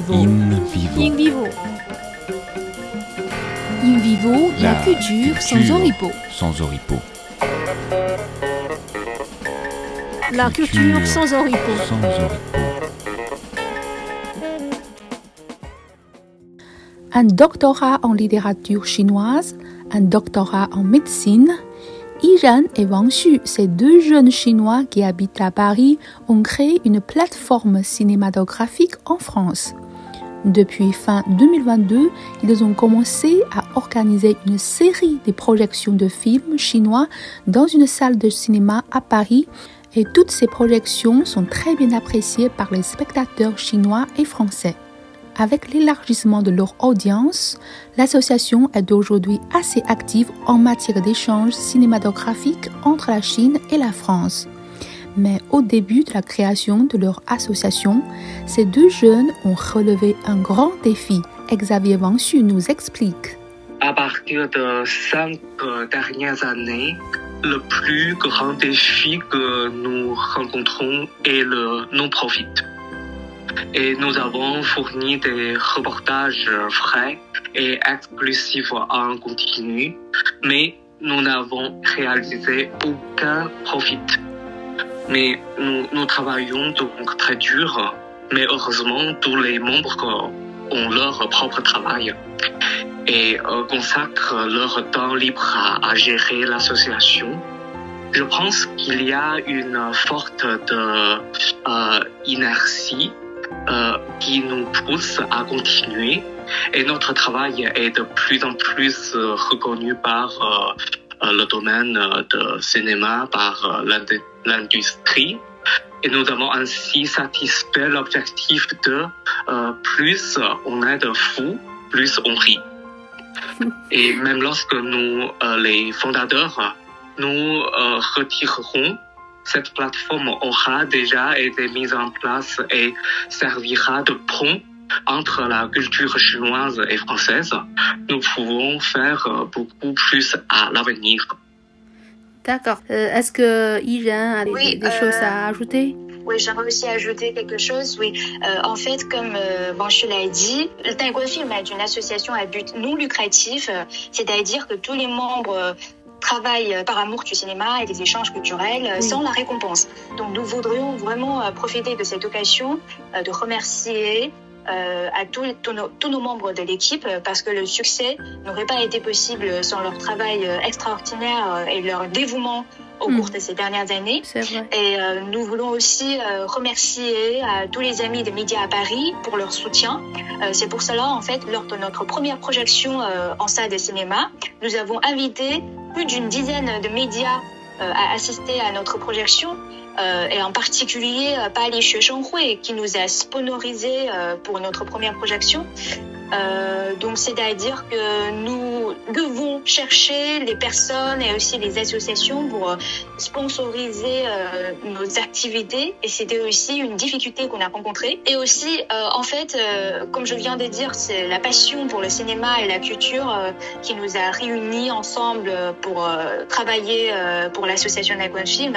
vivo. In vivo. In vivo. In vivo, la, La culture sans oripeau. Sans oripeau. La culture Culture sans oripeau. Sans oripeau. un doctorat en littérature chinoise, un doctorat en médecine. Yiran et Wang Xu, ces deux jeunes Chinois qui habitent à Paris, ont créé une plateforme cinématographique en France. Depuis fin 2022, ils ont commencé à organiser une série de projections de films chinois dans une salle de cinéma à Paris et toutes ces projections sont très bien appréciées par les spectateurs chinois et français. Avec l'élargissement de leur audience, l'association est aujourd'hui assez active en matière d'échanges cinématographiques entre la Chine et la France. Mais au début de la création de leur association, ces deux jeunes ont relevé un grand défi. Xavier Wangxu nous explique. À partir de cinq euh, dernières années, le plus grand défi que nous rencontrons est le non-profit. Et nous avons fourni des reportages frais et exclusifs en continu, mais nous n'avons réalisé aucun profit. Mais nous, nous travaillons donc très dur, mais heureusement, tous les membres ont leur propre travail et euh, consacrent leur temps libre à, gérer l'association. Je pense qu'il y a une forte de, euh, inertie euh, qui nous pousse à continuer et notre travail est de plus en plus euh, reconnu par euh, le domaine euh, de cinéma, par euh, l'indu- l'industrie. Et nous avons ainsi satisfait l'objectif de euh, plus on est de fous, plus on rit. Et même lorsque nous, euh, les fondateurs, nous euh, retirerons, cette plateforme aura déjà été mise en place et servira de pont entre la culture chinoise et française. Nous pouvons faire euh, beaucoup plus à l'avenir. D'accord. Euh, Est-ce que Yiran a des, Oui, des choses euh, à ajouter? Oui, j'aimerais aussi ajouter quelque chose. Oui, Euh, en fait, comme euh, Banchu l'a dit, le Taekwondo Film est une association à but non lucratif, euh, c'est-à-dire que tous les membres euh, travaillent euh, par amour du cinéma et des échanges culturels euh, Oui. sans la récompense. Donc, nous voudrions vraiment euh, profiter de cette occasion euh, de remercier euh, à tous, tous nos, tous nos membres de l'équipe euh, parce que le succès n'aurait pas été possible sans leur travail euh, extraordinaire euh, et leur dévouement au cours de ces dernières années. Et euh, nous voulons aussi euh, remercier à tous les amis des médias à Paris pour leur soutien. Euh, C'est pour cela, en fait, lors de notre première projection euh, en salle de cinéma, nous avons invité plus d'une dizaine de médias euh, à assister à notre projection. Euh, et en particulier euh, Pali Hui qui nous a sponsorisé euh, pour notre première projection. Euh, donc c'est-à-dire que nous devons chercher les personnes et aussi les associations pour euh, sponsoriser euh, nos activités et c'était aussi une difficulté qu'on a rencontrée. Et aussi, euh, en fait, comme je viens de dire, c'est la passion pour le cinéma et la culture qui nous a réunis ensemble pour travailler pour l'association Nagwan Film.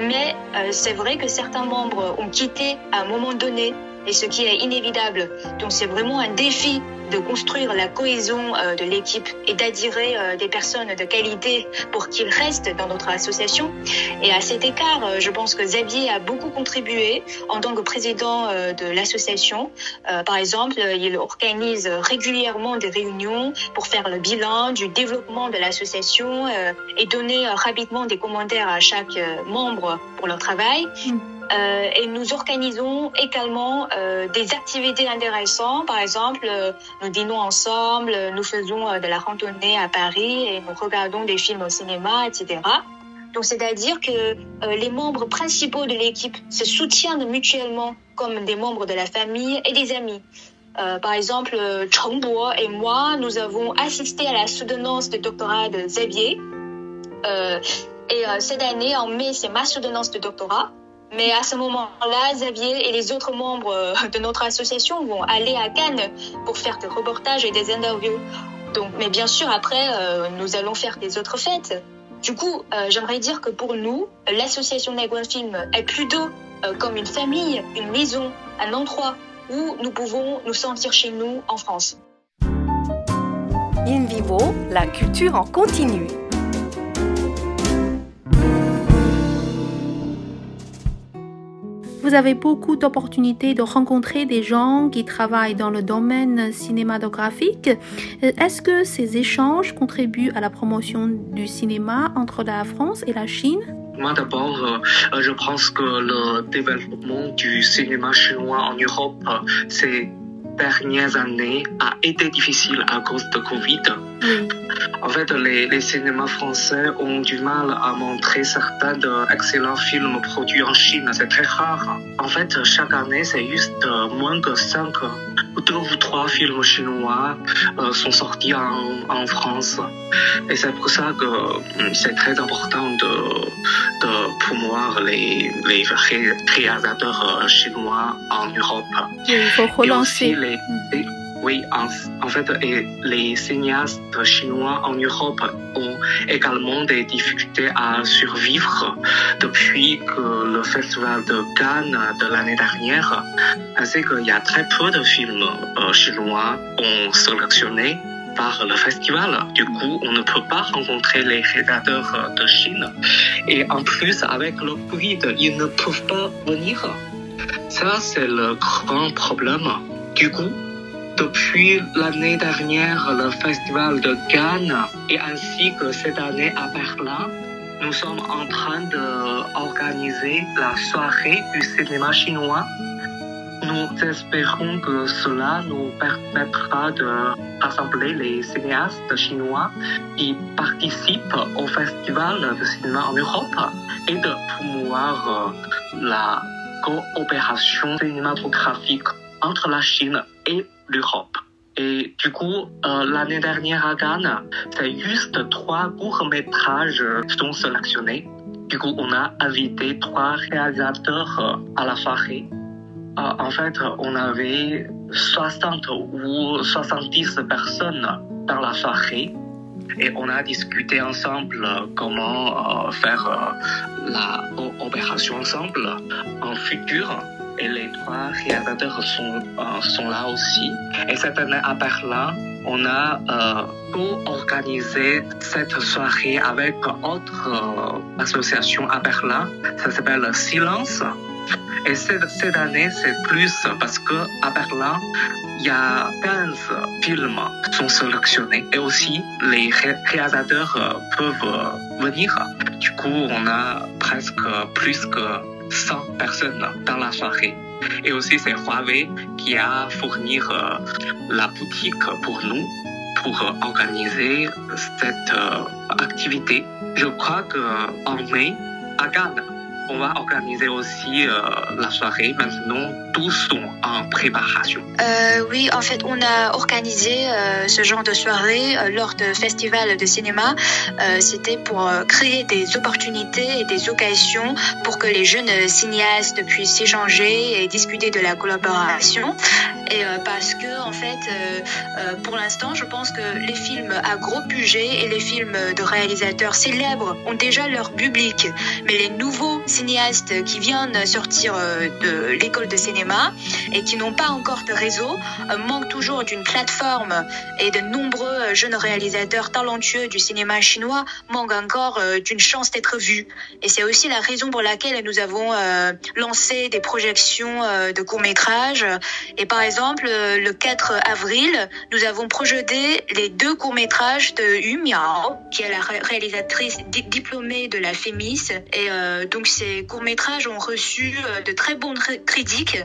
Mais c'est vrai que certains membres ont quitté à un moment donné et ce qui est inévitable. Donc c'est vraiment un défi de construire la cohésion euh, de l'équipe et d'attirer euh, des personnes de qualité pour qu'ils restent dans notre association. Et à cet écart, euh, je pense que Xavier a beaucoup contribué en tant que président de l'association. Par exemple, il organise régulièrement des réunions pour faire le bilan du développement de l'association et donner rapidement des commentaires à chaque membre pour leur travail. Mm. Euh, et nous organisons également euh, des activités intéressantes. Par exemple, euh, nous dînons ensemble, nous faisons de la randonnée à Paris et nous regardons des films au cinéma, etc. Donc, c'est-à-dire que les membres principaux de l'équipe se soutiennent mutuellement comme des membres de la famille et des amis. Par exemple, Cheng Bo et moi, nous avons assisté à la soutenance de doctorat de Xavier. Et cette année, en mai, c'est ma soutenance de doctorat. Mais à ce moment-là, Xavier et les autres membres euh, de notre association vont aller à Cannes pour faire des reportages et des interviews. Donc, mais bien sûr, après, euh, nous allons faire des autres fêtes. Du coup, euh, j'aimerais dire que pour nous, l'association Nagwan Film est plutôt euh, comme une famille, une maison, un endroit où nous pouvons nous sentir chez nous en France. In vivo, la culture en continu. Vous avez beaucoup d'opportunités de rencontrer des gens qui travaillent dans le domaine cinématographique. Euh, Est-ce que ces échanges contribuent à la promotion du cinéma entre la France et la Chine? Moi d'abord, euh, je pense que le développement du cinéma chinois en Europe euh, ces dernières années a été difficile à cause de Covid. Oui. En fait, les, les cinémas français ont du mal à montrer certains excellents films produits en Chine. C'est très rare. En fait, chaque année, c'est juste euh, moins que 5 ou 2 ou 3 films chinois euh, sont sortis en, en France. Et c'est pour ça que c'est très important de, de promouvoir les, les ré- réalisateurs euh, chinois en Europe. Il faut Et relancer. aussi les, les- oui, en, fait, les cinéastes chinois en Europe ont également des difficultés à survivre depuis le festival de Cannes de l'année dernière, ainsi qu'il y a très peu de films euh, chinois ont sélectionné par le festival. Du coup, on ne peut pas rencontrer les euh, de Chine. Et en plus, avec le Covid, ils ne peuvent pas venir. Ça, c'est le grand problème. Du coup, depuis l'année dernière, le festival de Cannes et ainsi que cette année à Berlin, nous sommes en train d'organiser la soirée du cinéma chinois. Nous espérons que cela nous permettra de rassembler les cinéastes chinois qui participent au festival de cinéma en Europe et de promouvoir euh, la coopération cinématographique entre la Chine et l'Europe. Et du coup, euh, l'année dernière à Cannes, c'est juste trois courts-métrages sont sélectionnés. Du coup, on a invité trois réalisateurs euh, à la soirée. Euh, en fait, on avait 60 ou 70 personnes dans la soirée et on a discuté ensemble comment euh, faire euh, la opération ensemble en futur. Et les trois réalisateurs sont, sont là aussi. Et cette année à Berlin, on a euh, co-organisé cette soirée avec autre euh, association à Berlin. Ça s'appelle Silence. Et cette, cette année, c'est plus parce que à Berlin, il y a 15 films qui sont sélectionnés et aussi les ré- réalisateurs euh, peuvent venir. Du coup, on a presque plus que 100 personnes dans la soirée. Et aussi, c'est Huawei qui a fourni euh, la boutique pour nous pour euh, organiser cette euh, activité. Je crois que en mai, à Cannes, on va organiser aussi euh, la soirée. Maintenant, tous sont en préparation. Euh, oui, en fait, on a organisé euh, ce genre de soirée lors de festivals de cinéma. C'était pour créer des opportunités et des occasions pour que les jeunes cinéastes puissent échanger et discuter de la collaboration. Et euh, parce que, en fait, euh, euh, pour l'instant, je pense que les films à gros budget et les films de réalisateurs célèbres ont déjà leur public. Mais les nouveaux cinéastes qui viennent sortir de l'école de cinéma et qui n'ont pas encore de réseau manquent toujours d'une plateforme et de nombreux jeunes réalisateurs talentueux du cinéma chinois manquent encore d'une chance d'être vus. Et c'est aussi la raison pour laquelle nous avons lancé des projections de courts-métrages. Et par exemple, euh, le 4 avril, nous avons projeté les deux courts-métrages de Yu Miao, qui est la ré- réalisatrice di- diplômée de la FEMIS. Et euh, donc ces courts-métrages ont reçu euh, de très bonnes critiques.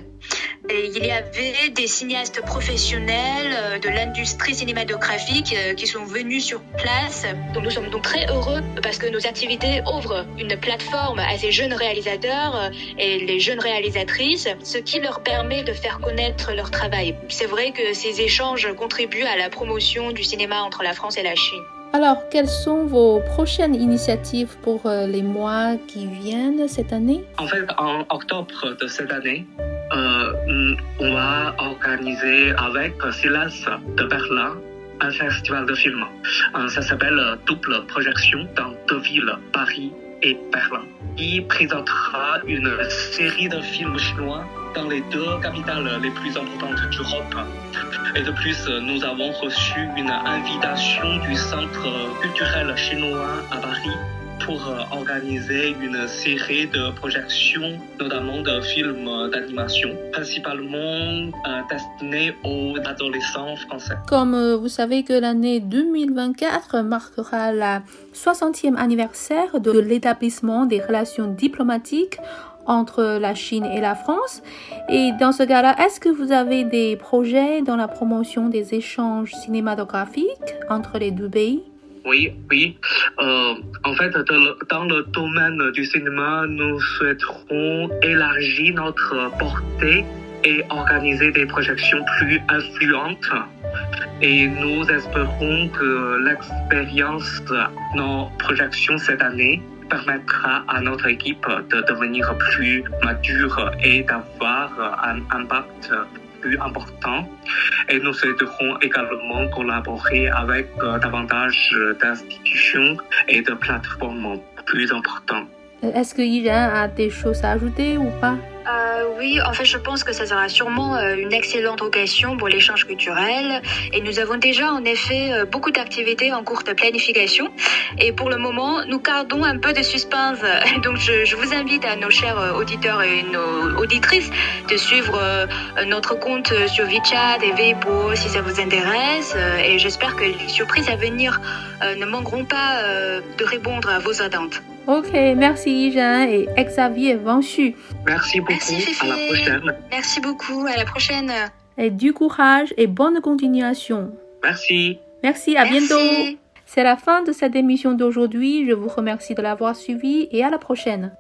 Et il y avait des cinéastes professionnels euh, de l'industrie cinématographique euh, qui sont venus sur place. Donc nous sommes donc très heureux parce que nos activités ouvrent une plateforme à ces jeunes réalisateurs euh, et les jeunes réalisatrices, ce qui leur permet de faire connaître leur travail. C'est vrai que ces échanges contribuent à la promotion du cinéma entre la France et la Chine. Alors, quelles sont vos prochaines initiatives pour les mois qui viennent cette année? En fait, en octobre de cette année, on va organiser avec Silence de Berlin un festival de films. Euh, ça s'appelle Double Projection dans deux villes, Paris et Berlin, qui présentera une série de films chinois dans les deux capitales les plus importantes d'Europe. Et de plus, nous avons reçu une invitation du Centre culturel chinois à Paris pour organiser une série de projections, notamment de films d'animation, principalement euh, destinés aux adolescents français. Comme euh, vous savez que l'année 2024 marquera la 60e anniversaire de l'établissement des relations diplomatiques entre la Chine et la France. Et dans ce cas-là, est-ce que vous avez des projets dans la promotion des échanges cinématographiques entre les deux pays? Oui, oui. Euh, en fait, dans le, dans le domaine du cinéma, nous souhaiterons élargir notre portée et organiser des projections plus influentes. Et nous espérons que l'expérience de nos projections cette année permettra à notre équipe de devenir plus mature et d'avoir un impact plus important. Et nous souhaiterons également collaborer avec euh, davantage d'institutions et de plateformes plus importantes. Est-ce que Iran a des choses à ajouter ou pas? Euh, oui, en fait, je pense que ça sera sûrement euh, une excellente occasion pour l'échange culturel. Et nous avons déjà, en effet, euh, beaucoup d'activités en cours de planification. Et pour le moment, nous gardons un peu de suspense. Donc, je, vous invite à nos chers auditeurs et nos auditrices de suivre notre compte sur WeChat et Weibo si ça vous intéresse. Et j'espère que les surprises à venir ne manqueront pas de répondre à vos attentes. Ok, merci Iran et Xavier Vanchu. Merci beaucoup. Merci, à la prochaine. Merci beaucoup. À la prochaine. Et du courage et bonne continuation. Merci. Merci, à Merci. bientôt. C'est la fin de cette émission d'aujourd'hui. Je vous remercie de l'avoir suivi et à la prochaine.